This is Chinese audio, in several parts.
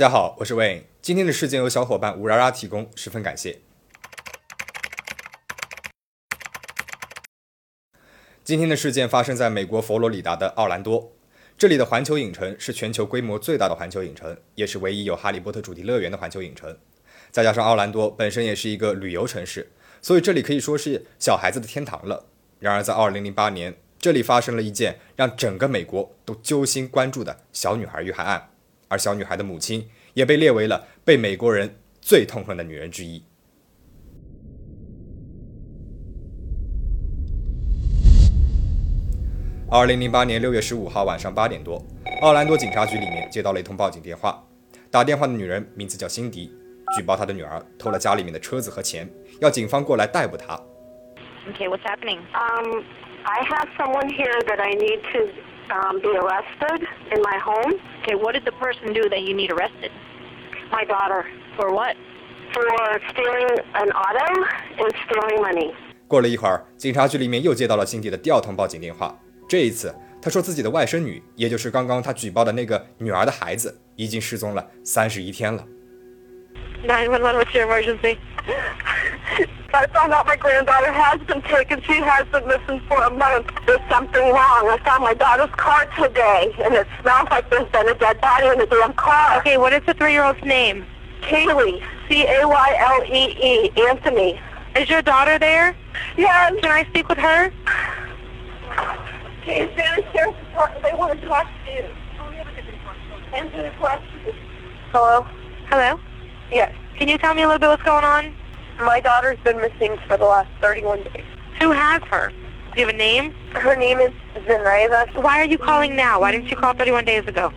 大家好，我是 Wayne。今天的事件由小伙伴吴拉拉提供，十分感谢。今天的事件发生在美国佛罗里达的奥兰多，这里的环球影城是全球规模最大的环球影城，也是唯一有哈利波特主题乐园的环球影城。再加上奥兰多本身也是一个旅游城市，所以这里可以说是小孩子的天堂了。然而，在2008年，这里发生了一件让整个美国都揪心关注的小女孩遇害案。而小女孩的母亲也被列为了被美国人最痛恨的女人之一。二零零八年六月十五号晚上八点多，奥兰多警察局里面接到了一通报警电话。打电话的女人名字叫辛迪，举报她的女儿偷了家里面的车子和钱，要警方过来逮捕她。ok what's happening? Um, I have someone here that I need to um, be arrested in my home. Okay, what did the person do that you need arrested? My daughter For what? for stealing an auto and stealing money. 过了一会儿，警察局里面又接到了辛迪的第二通报警电话。这一次，他说自己的外甥女，也就是刚刚他举报的那个女儿的孩子，已经失踪了三十一天了。 911, what's your emergency? I found out my granddaughter has been taken. She has been missing for a month. There's something wrong. I found my daughter's car today, and it smells like there's been a dead body in the damn car. Okay, what is the three-year-old's name? Kaylee, C-A-Y-L-E-E, Anthony. Is your daughter there? Yes. Can I speak with her? Hey, Spanish Sheriff's Department, they want to talk to you. Answer the question. Hello? Hello? Yes. Can you tell me a little bit what's going on? My daughter's been missing for the last 31 days. Who has her? Do you have a name? Her name is Zenaiva. Why are you calling now? Why didn't you call 31 days ago?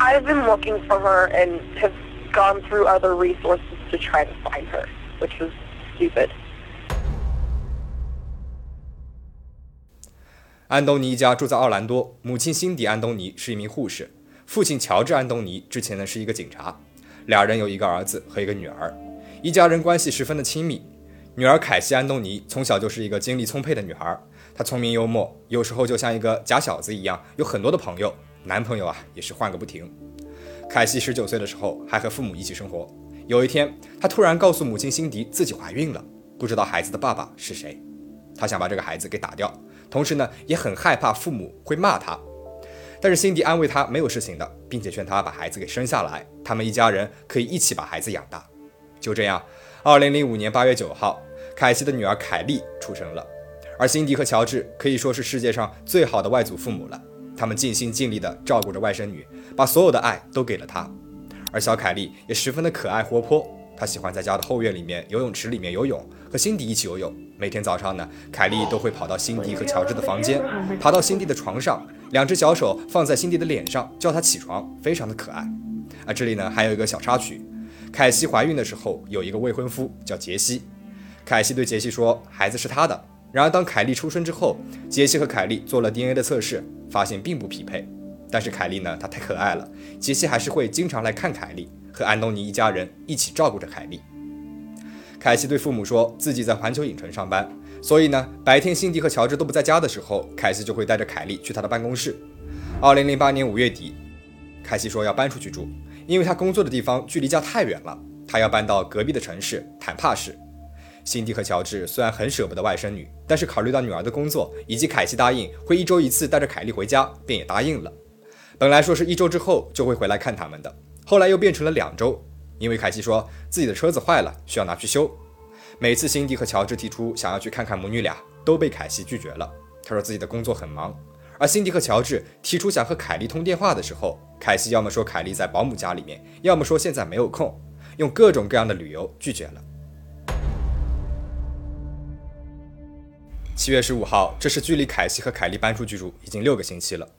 I've been looking for her and have gone through other resources to try to find her, which was stupid. 安东尼一家住在奥兰多，母亲辛迪·安东尼是一名护士，父亲乔治·安东尼之前呢是一个警察，俩人有一个儿子和一个女儿， 一家人关系十分的亲密。女儿凯西·安东尼从小就是一个精力充沛的女孩，她聪明幽默，有时候就像一个假小子一样，有很多的朋友，男朋友啊也是换个不停。凯西十九岁的时候还和父母一起生活，有一天她突然告诉母亲辛迪自己怀孕了，不知道孩子的爸爸是谁，她想把这个孩子给打掉。同时呢，也很害怕父母会骂她，但是辛迪安慰她没有事情的，并且劝她把孩子给生下来，他们一家人可以一起把孩子养大。就这样，二零零五年八月九号，凯西的女儿凯莉出生了，而辛迪和乔治可以说是世界上最好的外祖父母了，他们尽心尽力地照顾着外甥女，把所有的爱都给了她。而小凯莉也十分的可爱活泼，她喜欢在家的后院里面游泳池里面游泳，和辛迪一起游泳。每天早上呢，凯莉都会跑到辛迪和乔治的房间，爬到辛迪的床上，两只小手放在辛迪的脸上，叫他起床，非常的可爱。啊，这里呢还有一个小插曲，凯西怀孕的时候有一个未婚夫叫杰西，凯西对杰西说孩子是他的。然而当凯莉出生之后，杰西和凯莉做了 DNA 的测试，发现并不匹配。但是凯莉呢，她太可爱了，杰西还是会经常来看凯莉，和安东尼一家人一起照顾着凯莉。凯西对父母说自己在环球影城上班，所以呢，白天辛迪和乔治都不在家的时候，凯西就会带着凯莉去他的办公室。二零零八年五月底，凯西说要搬出去住，因为他工作的地方距离家太远了，他要搬到隔壁的城市坦帕市。辛迪和乔治虽然很舍不得外甥女，但是考虑到女儿的工作以及凯西答应会一周一次带着凯莉回家，便也答应了。本来说是一周之后就会回来看他们的，后来又变成了两周。因为凯西说自己的车子坏了，需要拿去修。每次辛迪和乔治提出想要去看看母女俩，都被凯西拒绝了。他说自己的工作很忙。而辛迪和乔治提出想和凯莉通电话的时候，凯西要么说凯莉在保姆家里面，要么说现在没有空，用各种各样的理由拒绝了。七月十五号，这是距离凯西和凯莉搬出居住已经六个星期了。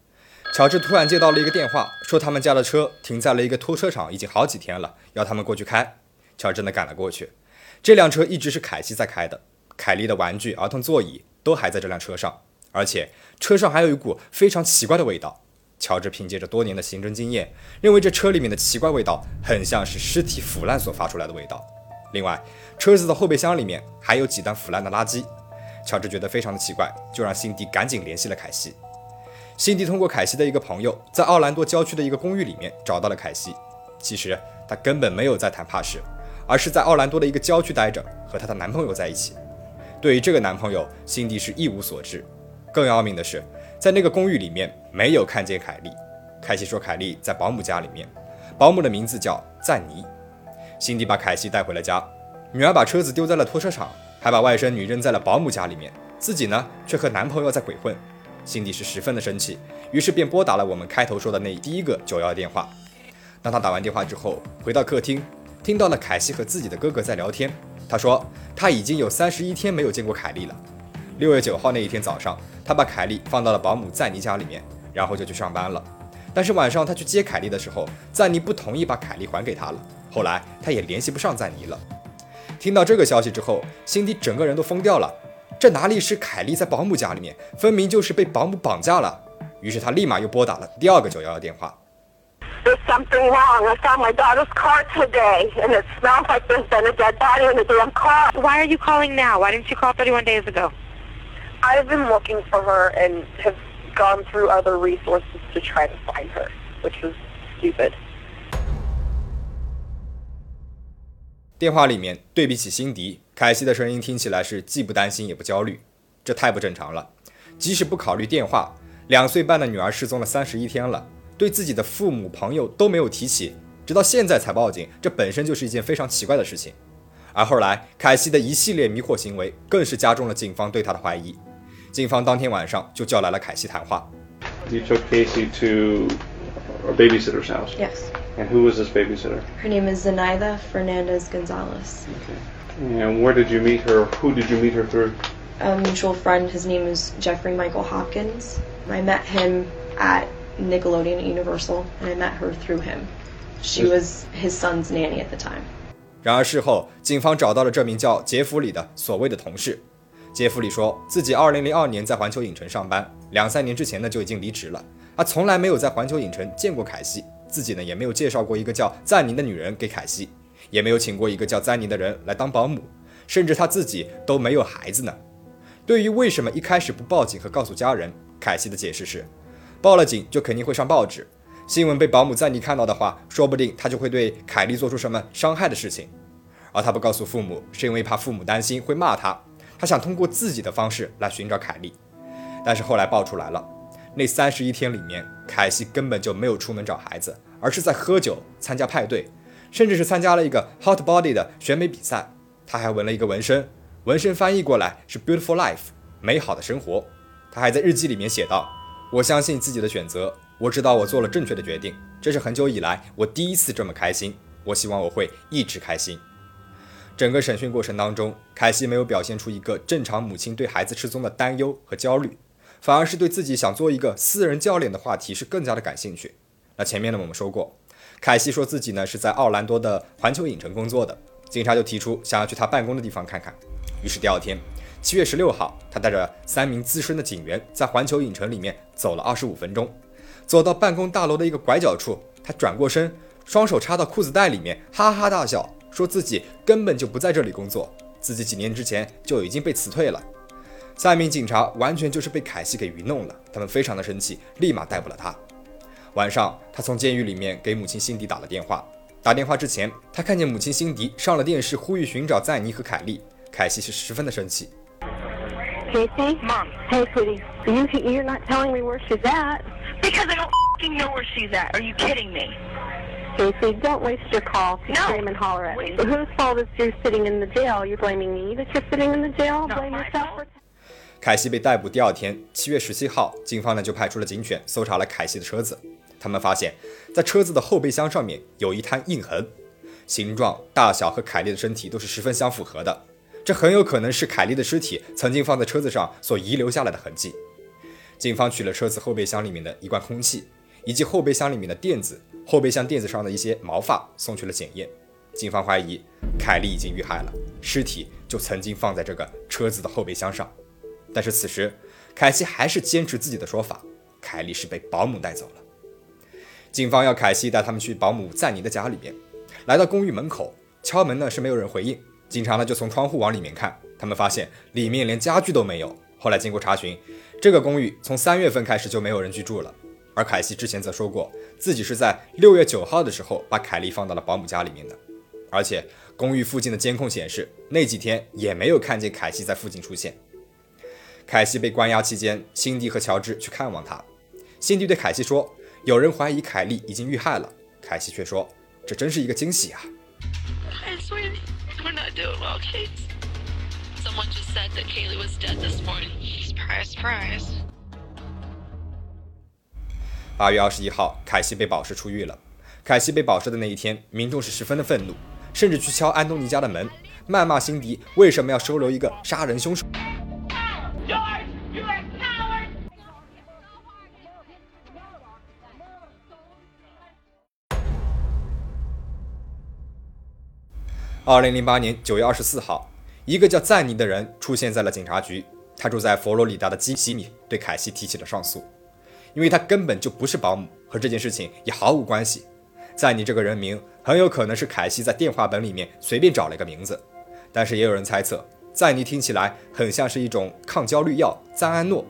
乔治突然接到了一个电话，说他们家的车停在了一个拖车场，已经好几天了，要他们过去开。乔治呢赶了过去，这辆车一直是凯西在开的，凯莉的玩具、儿童座椅都还在这辆车上，而且车上还有一股非常奇怪的味道。乔治凭借着多年的刑侦经验，认为这车里面的奇怪味道很像是尸体腐烂所发出来的味道。另外，车子的后备箱里面还有几袋腐烂的垃圾。乔治觉得非常的奇怪，就让辛迪赶紧联系了凯西。辛迪通过凯西的一个朋友，在奥兰多郊区的一个公寓里面找到了凯西。其实她根本没有在谈帕什，而是在奥兰多的一个郊区待着，和她的男朋友在一起。对于这个男朋友，辛迪是一无所知。更要命的是，在那个公寓里面没有看见凯莉。凯西说凯莉在保姆家里面，保姆的名字叫赞妮。辛迪把凯西带回了家，女儿把车子丢在了拖车场，还把外甥女扔在了保姆家里面，自己呢却和男朋友在鬼混。辛迪是十分的生气，于是便拨打了我们开头说的那第一个九幺电话。当他打完电话之后，回到客厅，听到了凯西和自己的哥哥在聊天。他说他已经有三十一天没有见过凯莉了。六月九号那一天早上，他把凯莉放到了保姆赞妮家里面，然后就去上班了。但是晚上他去接凯莉的时候，赞妮不同意把凯莉还给他了。后来他也联系不上赞妮了。听到这个消息之后，辛迪整个人都疯掉了。这哪里是凯莉在保姆家里面，分明就是被保姆绑架了。于是他立马又拨打了第二个九幺幺电话。There's something wrong. I found my daughter's car today, and it smells like there's been a dead body in the damn car. Why are you calling now? Why didn't you call 31 days ago? I've been looking for her and have gone through other resources to try to find her, which was stupid. 电话里面对比起辛迪，凯西的声音听起来是既不担心也不焦虑，这太不正常了。即使不考虑电话，两岁半的女儿失踪了三十一天了，对自己的父母朋友都没有提起，直到现在才报警，这本身就是一件非常奇怪的事情。而后来凯西的一系列迷惑行为，更是加重了警方对她的怀疑。警方当天晚上就叫来了凯西谈话。 You took Casey to a babysitter's house. Yes. And who was this babysitter? Her name is Zenaida Fernandez Gonzalez. And where did you meet her? Who did you meet her through? A mutual friend, his name is Jeffrey Michael Hopkins. I met him at Nickelodeon at Universal, and I met her through him. She was his son's nanny at the time. 然而事后，警方找到了这名叫杰弗里的所谓的同事。 杰弗里说自己2002年在环球影城上班，两三年之前呢就已经离职了，他从来没有在环球影城见过凯西，自己呢也没有介绍过一个叫赞妮的女人给凯西，也没有请过一个叫赞妮的人来当保姆，甚至他自己都没有孩子呢。对于为什么一开始不报警和告诉家人，凯西的解释是，报了警就肯定会上报纸，新闻被保姆赞妮看到的话，说不定他就会对凯莉做出什么伤害的事情。而他不告诉父母，是因为怕父母担心会骂他，他想通过自己的方式来寻找凯莉。但是后来爆出来了，那三十一天里面，凯西根本就没有出门找孩子，而是在喝酒、参加派对，甚至是参加了一个 hot body 的选美比赛。他还纹了一个纹身，纹身翻译过来是 beautiful life，美好的生活。他还在日记里面写道：“我相信自己的选择，我知道我做了正确的决定，这是很久以来我第一次这么开心。我希望我会一直开心。”整个审讯过程当中，凯西没有表现出一个正常母亲对孩子失踪的担忧和焦虑，反而是对自己想做一个私人教练的话题是更加的感兴趣。那前面呢我们说过，凯西说自己呢是在奥兰多的环球影城工作的，警察就提出想要去他办公的地方看看。于是第二天，七月十六号，他带着三名资深的警员在环球影城里面走了二十五分钟，走到办公大楼的一个拐角处，他转过身，双手插到裤子袋里面，哈哈大笑。说自己根本就不在这里工作，自己几年之前就已经被辞退了。三名警察完全就是被凯西给愚弄了，他们非常的生气，立马逮捕了他。晚上，他从监狱里面给母亲辛迪打了电话。打电话之前，他看见母亲辛迪上了电视，呼吁寻找赞妮和凯莉。凯西是十分的生气。Casey? Mom. Hey, sweetie. You, you're not telling me where she's at. Because I don't know where she's at. Are you kidding me? Casey, don't waste your call to No. scream and holler at me. Whose fault is you're sitting in the jail? You're blaming me that you're sitting in the jail? Not Blame my yourself fault. for 凯西被逮捕第二天，七月十七号，警方呢就派出了警犬搜查了凯西的车子。他们发现，在车子的后备箱上面有一滩印痕，形状、大小和凯莉的身体都是十分相符合的。这很有可能是凯莉的尸体曾经放在车子上所遗留下来的痕迹。警方取了车子后备箱里面的一罐空气，以及后备箱里面的垫子，后备箱垫子上的一些毛发送去了检验。警方怀疑凯莉已经遇害了，尸体就曾经放在这个车子的后备箱上。但是此时，凯西还是坚持自己的说法，凯莉是被保姆带走了。警方要凯西带他们去保姆赞尼的家里面，来到公寓门口敲门呢是没有人回应，警察呢就从窗户往里面看，他们发现里面连家具都没有。后来经过查询，这个公寓从三月份开始就没有人居住了，而凯西之前则说过，自己是在六月九号的时候把凯莉放到了保姆家里面的，而且公寓附近的监控显示，那几天也没有看见凯西在附近出现。凯西被关押期间，辛迪和乔治去看望他。辛迪对凯西说：“有人怀疑凯莉已经遇害了。”凯西却说：“这真是一个惊喜啊！” Hi, sweetie. 八月二十一号，凯西被保释出狱了。凯西被保释的那一天，民众是十分的愤怒，甚至去敲安东尼家的门，谩骂辛迪为什么要收留一个杀人凶手。二零零八年九月二十四号，一个叫赞尼的人出现在了警察局。他住在佛罗里达的基西里，对凯西提起了上诉，因为他根本就不是保姆，和这件事情也毫无关系。赞尼这个人名很有可能是凯西在电话本里面随便找了一个名字，但是也有人猜测，赞尼听起来很像是一种抗焦虑药赞安诺，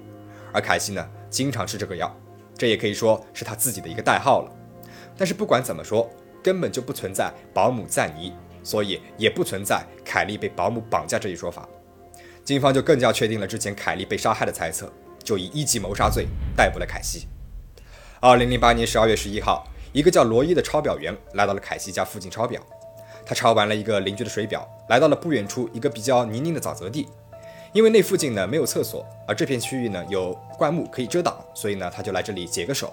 而凯西呢经常吃这个药，这也可以说是他自己的一个代号了。但是不管怎么说，根本就不存在保姆赞尼。所以也不存在凯莉被保姆绑架这一说法，警方就更加确定了之前凯莉被杀害的猜测，就以一级谋杀罪逮捕了凯西。二零零八年十二月十一号，一个叫罗伊的抄表员来到了凯西家附近抄表，他抄完了一个邻居的水表，来到了不远处一个比较泥泞的沼泽地，因为那附近呢没有厕所，而这片区域呢有灌木可以遮挡，所以呢他就来这里解个手。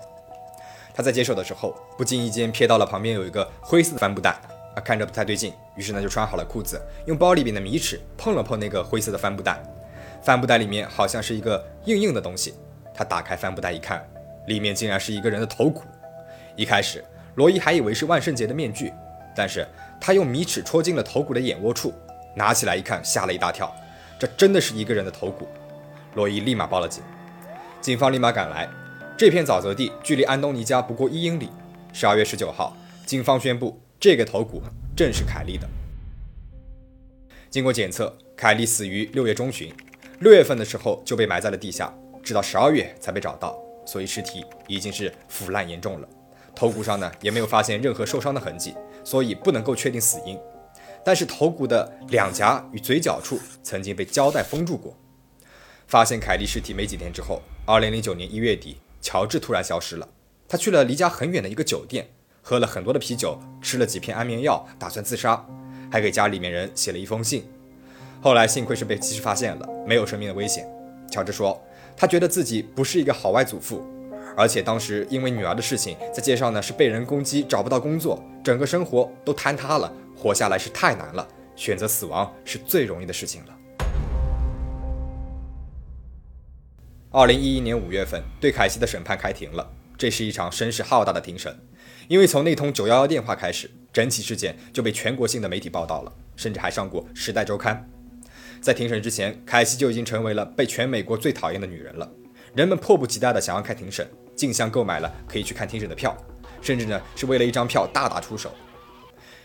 他在解手的时候，不经意间瞥到了旁边有一个灰色的帆布袋。啊，看着不太对劲，于是呢就穿好了裤子，用包里边的米尺碰了碰那个灰色的帆布袋，帆布袋里面好像是一个硬硬的东西。他打开帆布袋一看，里面竟然是一个人的头骨。一开始，罗伊还以为是万圣节的面具，但是他用米尺戳进了头骨的眼窝处，拿起来一看，吓了一大跳，这真的是一个人的头骨。罗伊立马报了警，警方立马赶来，这片沼泽地距离安东尼家不过一英里。十二月十九号，警方宣布。这个头骨正是凯莉的。经过检测，凯莉死于六月中旬，六月份的时候就被埋在了地下，直到十二月才被找到，所以尸体已经是腐烂严重了。头骨上呢也没有发现任何受伤的痕迹，所以不能够确定死因。但是头骨的两颊与嘴角处曾经被胶带封住过。发现凯莉尸体没几天之后，二零零九年一月底，乔治突然消失了，他去了离家很远的一个酒店。喝了很多的啤酒，吃了几片安眠药，打算自杀，还给家里面人写了一封信。后来幸亏是被及时发现了，没有生命的危险。乔治说，他觉得自己不是一个好外祖父，而且当时因为女儿的事情，在街上呢是被人攻击，找不到工作，整个生活都坍塌了，活下来是太难了，选择死亡是最容易的事情了。二零一一年五月份，对凯西的审判开庭了，这是一场声势浩大的庭审。因为从那通九幺幺电话开始，整起事件就被全国性的媒体报道了，甚至还上过《时代周刊》。在庭审之前，凯西就已经成为了被全美国最讨厌的女人了。人们迫不及待地想要看庭审，竞相购买了可以去看庭审的票，甚至呢是为了一张票大打出手。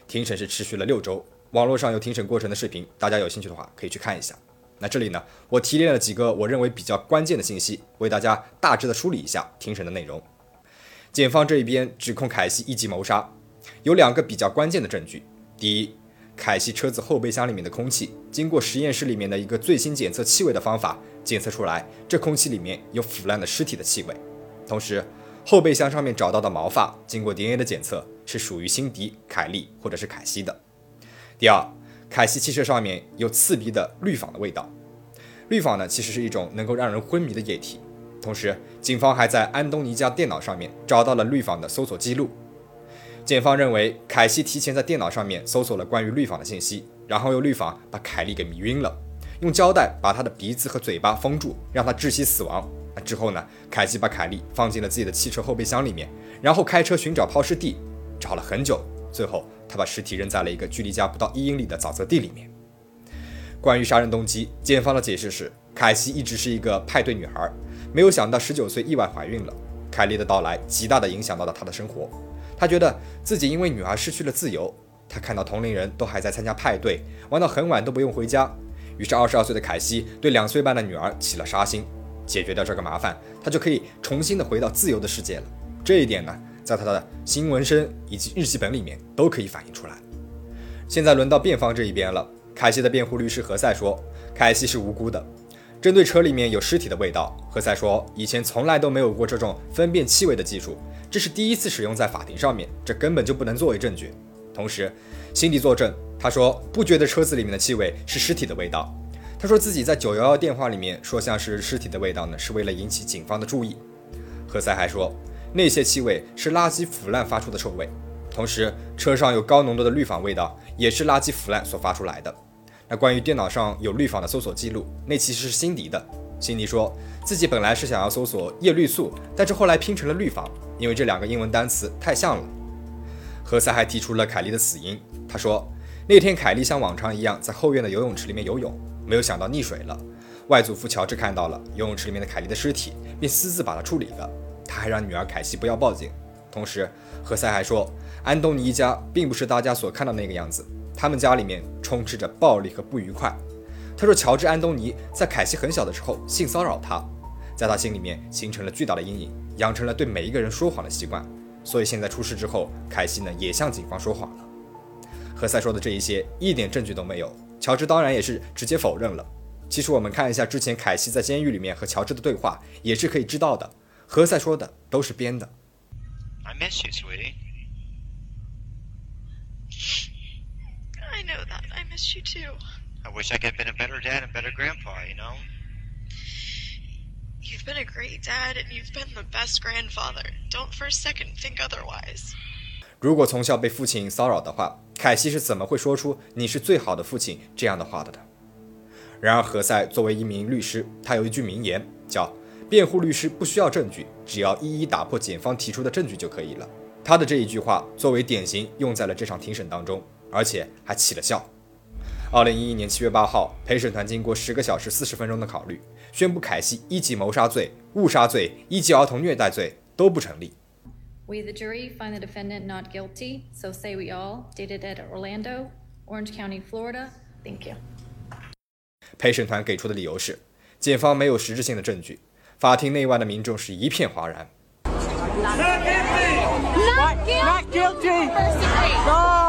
庭审是持续了六周，网络上有庭审过程的视频，大家有兴趣的话可以去看一下。那这里呢，我提炼了几个我认为比较关键的信息，为大家大致的梳理一下庭审的内容。检方这一边指控凯西一级谋杀，有两个比较关键的证据。第一，凯西车子后备箱里面的空气，经过实验室里面的一个最新检测气味的方法检测出来，这空气里面有腐烂的尸体的气味。同时，后备箱上面找到的毛发，经过 DNA 的检测，是属于辛迪、凯利或者是凯西的。第二，凯西汽车上面有刺鼻的氯仿的味道。氯仿呢，其实是一种能够让人昏迷的液体。同时，警方还在安东尼家电脑上面找到了氯仿的搜索记录。检方认为，凯西提前在电脑上面搜索了关于氯仿的信息，然后用氯仿把凯莉给迷晕了，用胶带把她的鼻子和嘴巴封住，让她窒息死亡。那之后呢？凯西把凯莉放进了自己的汽车后备箱里面，然后开车寻找抛尸地，找了很久，最后他把尸体扔在了一个距离家不到一英里的沼泽地里面。关于杀人动机，检方的解释是，凯西一直是一个派对女孩。没有想到，十九岁意外怀孕了。凯莉的到来极大地影响到了他的生活。他觉得自己因为女儿失去了自由。他看到同龄人都还在参加派对，玩到很晚都不用回家。于是，二十二岁的凯西对两岁半的女儿起了杀心。解决掉这个麻烦，他就可以重新的回到自由的世界了。这一点呢，在他的新纹身以及日记本里面都可以反映出来。现在轮到辩方这一边了，凯西的辩护律师何塞说，凯西是无辜的。针对车里面有尸体的味道，何塞说以前从来都没有过这种分辨气味的技术，这是第一次使用在法庭上面，这根本就不能作为证据。同时，辛迪作证，他说不觉得车子里面的气味是尸体的味道。他说自己在九幺幺电话里面说像是尸体的味道呢，是为了引起警方的注意。何塞还说那些气味是垃圾腐烂发出的臭味，同时车上有高浓度的氯仿味道，也是垃圾腐烂所发出来的。那关于电脑上有氯仿的搜索记录，那其实是辛迪的。辛迪说自己本来是想要搜索叶绿素，但是后来拼成了绿房，因为这两个英文单词太像了。何塞还提出了凯莉的死因，他说那天凯莉像往常一样在后院的游泳池里面游泳，没有想到溺水了。外祖父乔治看到了游泳池里面的凯莉的尸体，便私自把它处理了。他还让女儿凯西不要报警。同时，何塞还说安东尼一家并不是大家所看到的那个样子。他们家里面充斥着暴力和不愉快。他说，乔治·安东尼在凯西很小的时候性骚扰他，在他心里面形成了巨大的阴影，养成了对每一个人说谎的习惯。所以现在出事之后，凯西呢也向警方说谎了。何塞说的这一些一点证据都没有，乔治当然也是直接否认了。其实我们看一下之前凯西在监狱里面和乔治的对话，也是可以知道的。何塞说的都是编的。I miss you, sweetie. I know that. I miss you too. I wish I could have been a better dad and better grandpa, you know? You've been a great dad and you've been the best grandfather. Don't for a second think otherwise. 如果从小被父亲骚扰的话，凯西是怎么会说出“你是最好的父亲”这样的话的呢？然而，何塞作为一名律师，他有一句名言，叫“辩护律师不需要证据，只要一一打破检方提出的证据就可以了”。他的这一句话作为典型用在了这场庭审当中。而且还起了效。二零一一年七月八号，陪审团经过十个小时四十分钟的考虑，宣布凯西一级谋杀罪、误杀罪、一级儿童虐待罪都不成立。We, the jury, find the defendant not guilty, so say we all, dated at Orlando, Orange County, Florida. Thank you. 陪审团给出的理由是，检方没有实质性的证据。法庭内外的民众是一片哗然。Not guilty. No.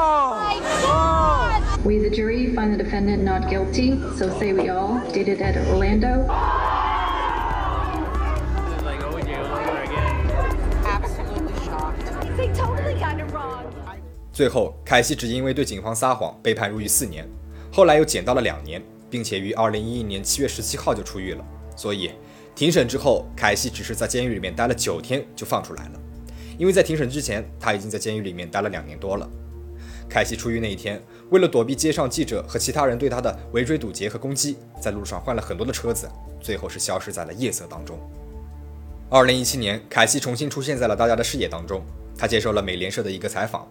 We, the jury, find the defendant not guilty, so say we all, dated at Orlando. Absolutely shocked. They totally got it wrong. 最后，凯西只因为对警方撒谎被判入狱四年，后来又减到了两年，并且于二零一一年七月十七号就出狱了。所以，庭审之后，凯西只是在监狱里面待了九天就放出来了。因为在庭审之前，他已经在监狱里面待了两年多了。凯西出狱那一天，为了躲避街上记者和其他人对他的围追堵截和攻击，在路上换了很多的车子，最后是消失在了夜色当中。二零一七年，凯西重新出现在了大家的视野当中。他接受了美联社的一个采访，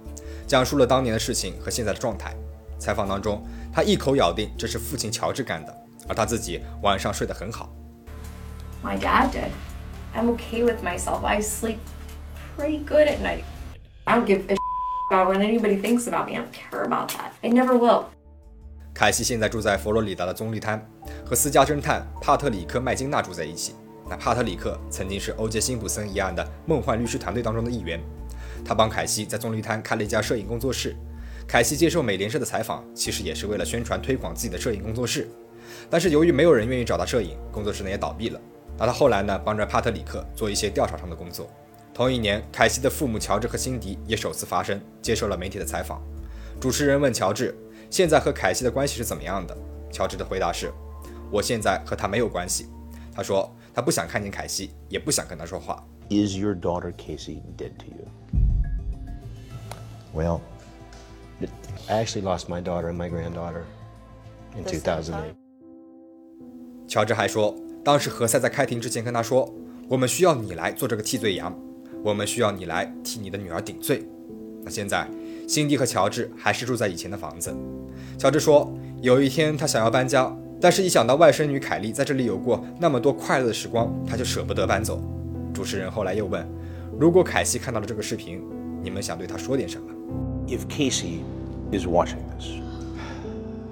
讲述了当年的事情和现在的状态。采访当中，他一口咬定这是父亲乔治干的，而他自己晚上睡得很好。My dad did. I'm okay with myself. I sleep pretty good at night. I don't give a about what anybody thinks about me. I don't care about that. I never will. 凯西现在住在佛罗里达的棕榈滩，和私家侦探帕特里克·麦金纳住在一起。那帕特里克曾经是欧杰·辛普森一案的梦幻律师团队当中的一员，他帮凯西在棕榈滩开了一家摄影工作室。凯西接受美联社的采访，其实也是为了宣传推广自己的摄影工作室。但是由于没有人愿意找他摄影，工作室呢也倒闭了。那他后来呢，帮着帕特里克做一些调查上的工作。同一年，凯西的父母乔治和辛迪也首次发声，接受了媒体的采访。主持人问乔治：“现在和凯西的关系是怎么样的？”乔治的回答是：“我现在和他没有关系。”他说他不想看见凯西，也不想跟他说话。Is your daughter Casey dead to you? Well, I actually lost my daughter and my granddaughter in 2008. 乔治还说，当时何塞在开庭之前跟他说：“我们需要你来做这个替罪羊，我们需要你来替你的女儿顶罪。”那现在，辛迪和乔治还是住在以前的房子。乔治说，有一天他想要搬家，但是一想到外甥女凯莉在这里有过那么多快乐的时光，他就舍不得搬走。主持人后来又问：“如果凯西看到了这个视频，你们想对她说点什么 If Casey is watching this,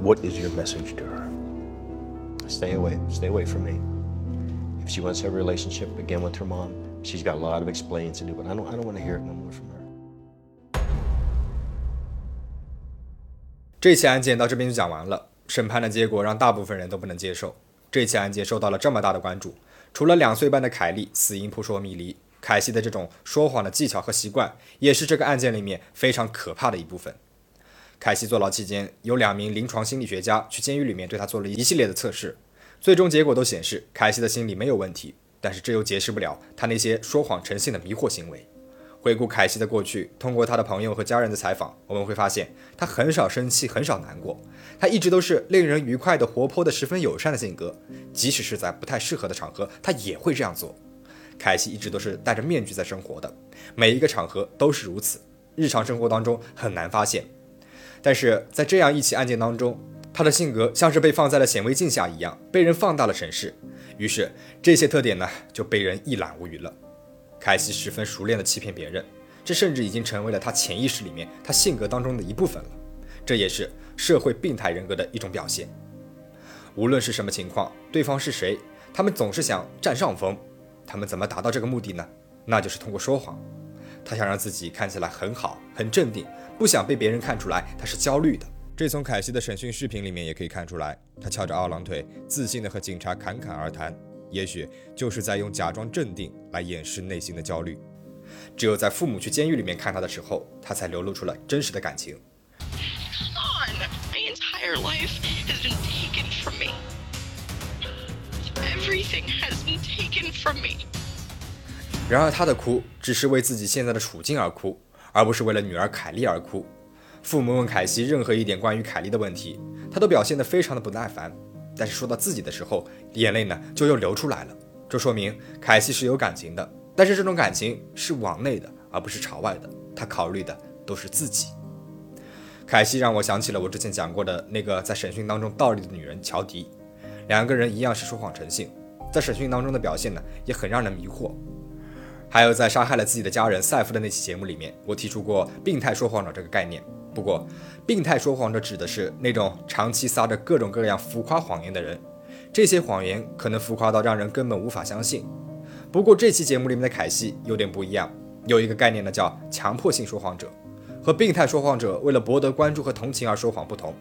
what is your message to her? Stay away. Stay away from me. If she wants a relationship again with her mom, she's got a lot of explaining to do, but I don't, I don't want to hear it no more from her. 这起案件到这边就讲完了。审判的结果让大部分人都不能接受。这起案件受到了这么大的关注，除了两岁半的凯莉死因扑朔迷离，凯西的这种说谎的技巧和习惯，也是这个案件里面非常可怕的一部分。凯西坐牢期间，有两名临床心理学家去监狱里面对他做了一系列的测试，最终结果都显示凯西的心理没有问题，但是这又解释不了他那些说谎成性的迷惑行为。回顾凯西的过去，通过他的朋友和家人的采访，我们会发现他很少生气，很少难过，他一直都是令人愉快的、活泼的、十分友善的性格。即使是在不太适合的场合，他也会这样做。凯西一直都是戴着面具在生活的，每一个场合都是如此，日常生活当中很难发现。但是在这样一起案件当中，他的性格像是被放在了显微镜下一样，被人放大了审视，于是这些特点呢就被人一览无余了。凯西十分熟练地欺骗别人，这甚至已经成为了他潜意识里面、他性格当中的一部分了。这也是社会病态人格的一种表现。无论是什么情况，对方是谁，他们总是想占上风。他们怎么达到这个目的呢？那就是通过说谎。他想让自己看起来很好、很镇定，不想被别人看出来他是焦虑的。这从凯西的审讯视频里面也可以看出来，他翘着二郎腿，自信的和警察侃侃而谈。也许就是在用假装镇定来掩饰内心的焦虑。只有在父母去监狱里面看他的时候，他才流露出了真实的感情。然而他的哭只是为自己现在的处境而哭，而不是为了女儿凯莉而哭。父母问凯西任何一点关于凯莉的问题，他都表现得非常的不耐烦。但是说到自己的时候，眼泪呢就又流出来了。这说明凯西是有感情的，但是这种感情是往内的，而不是朝外的。他考虑的都是自己。凯西让我想起了我之前讲过的那个在审讯当中倒立的女人乔迪，两个人一样是说谎成性，在审讯当中的表现呢也很让人迷惑。还有在杀害了自己的家人赛夫的那期节目里面，我提出过病态说谎者这个概念。不过，病态说谎者指的是那种长期撒着各种各样浮夸谎言的人，这些谎言可能浮夸到让人根本无法相信。不过这期节目里面的凯西有点不一样，有一个概念呢叫强迫性说谎者，和病态说谎者为了博得关注和同情而说谎不同。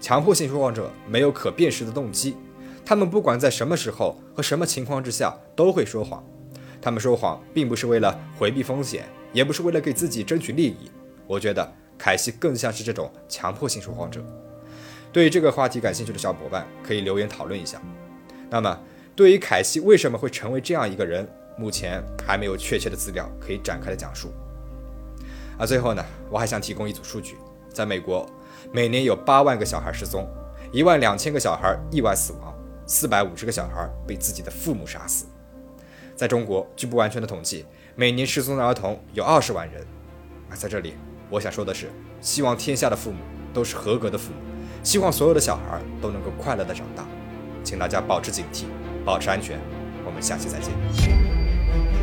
强迫性说谎者没有可辨识的动机，他们不管在什么时候和什么情况之下都会说谎。他们说谎并不是为了回避风险，也不是为了给自己争取利益。我觉得。凯西更像是这种强迫性说谎者。对于这个话题感兴趣的小伙伴，可以留言讨论一下。那么，对于凯西为什么会成为这样一个人，目前还没有确切的资料可以展开的讲述。而最后呢，我还想提供一组数据：在美国，每年有八万个小孩失踪，一万两千个小孩意外死亡，四百五十个小孩被自己的父母杀死。在中国，据不完全的统计，每年失踪的儿童有二十万人。而在这里。我想说的是，希望天下的父母都是合格的父母，希望所有的小孩都能够快乐的长大，请大家保持警惕，保持安全，我们下期再见。